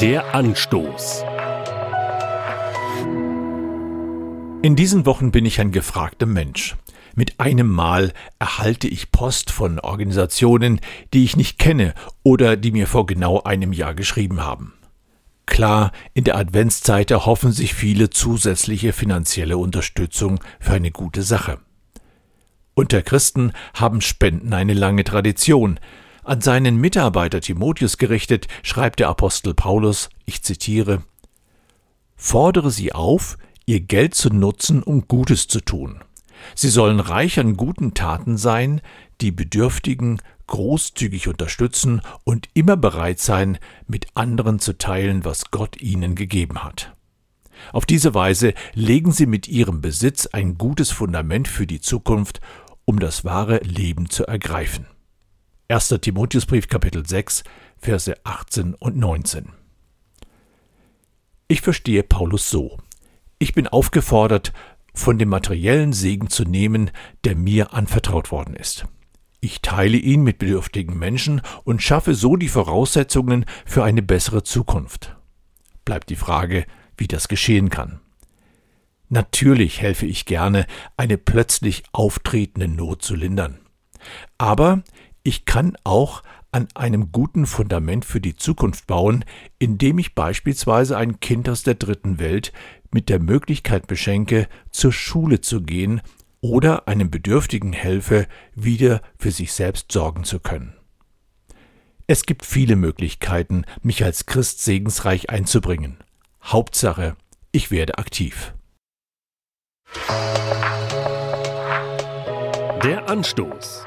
Der Anstoß. In diesen Wochen bin ich ein gefragter Mensch. Mit einem Mal erhalte ich Post von Organisationen, die ich nicht kenne oder die mir vor genau einem Jahr geschrieben haben. Klar, in der Adventszeit erhoffen sich viele zusätzliche finanzielle Unterstützung für eine gute Sache. Unter Christen haben Spenden eine lange Tradition. An seinen Mitarbeiter Timotheus gerichtet, schreibt der Apostel Paulus, ich zitiere, Fordere sie auf, ihr Geld zu nutzen, um Gutes zu tun. Sie sollen reich an guten Taten sein, die Bedürftigen großzügig unterstützen und immer bereit sein, mit anderen zu teilen, was Gott ihnen gegeben hat. Auf diese Weise legen sie mit ihrem Besitz ein gutes Fundament für die Zukunft, um das wahre Leben zu ergreifen. 1. Timotheusbrief Kapitel 6 Verse 18 und 19 Ich verstehe Paulus so. Ich bin aufgefordert, von dem materiellen Segen zu nehmen, der mir anvertraut worden ist. Ich teile ihn mit bedürftigen Menschen und schaffe so die Voraussetzungen für eine bessere Zukunft. Bleibt die Frage, wie das geschehen kann. Natürlich helfe ich gerne, eine plötzlich auftretende Not zu lindern. Aber ich kann auch an einem guten Fundament für die Zukunft bauen, indem ich beispielsweise ein Kind aus der dritten Welt mit der Möglichkeit beschenke, zur Schule zu gehen oder einem Bedürftigen helfe, wieder für sich selbst sorgen zu können. Es gibt viele Möglichkeiten, mich als Christ segensreich einzubringen. Hauptsache, ich werde aktiv. Der Anstoß.